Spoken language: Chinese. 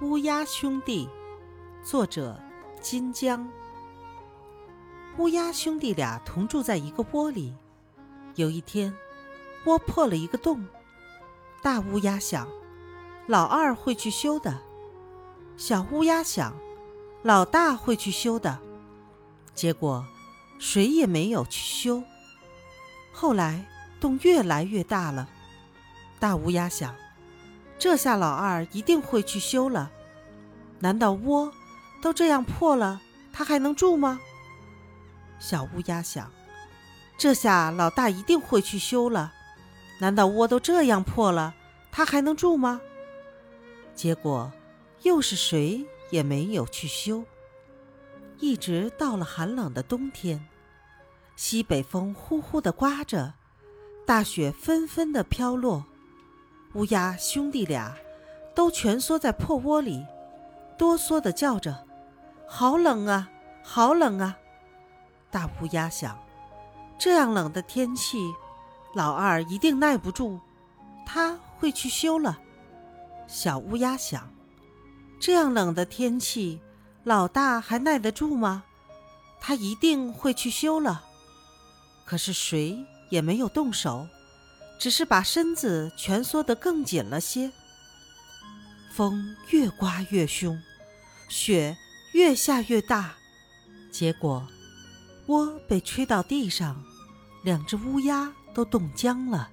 乌鸦兄弟，作者金江。乌鸦兄弟俩同住在一个窝里。有一天，窝破了一个洞。大乌鸦想，老二会去修的；小乌鸦想，老大会去修的。结果，谁也没有去修。后来，洞越来越大了。大乌鸦想。这下老二一定会去修了，难道窝都这样破了，他还能住吗？小乌鸦想，这下老大一定会去修了，难道窝都这样破了，他还能住吗？结果又是谁也没有去修，一直到了寒冷的冬天，西北风呼呼的刮着，大雪纷纷的飘落。乌鸦兄弟俩都蜷缩在破窝里，哆嗦的叫着：“好冷啊，好冷啊！”大乌鸦想：这样冷的天气，老二一定耐不住，他会去修了。小乌鸦想：这样冷的天气，老大还耐得住吗？他一定会去修了。可是谁也没有动手。只是把身子蜷缩得更紧了些。风越刮越凶，雪越下越大，结果窝被吹到地上，两只乌鸦都冻僵了。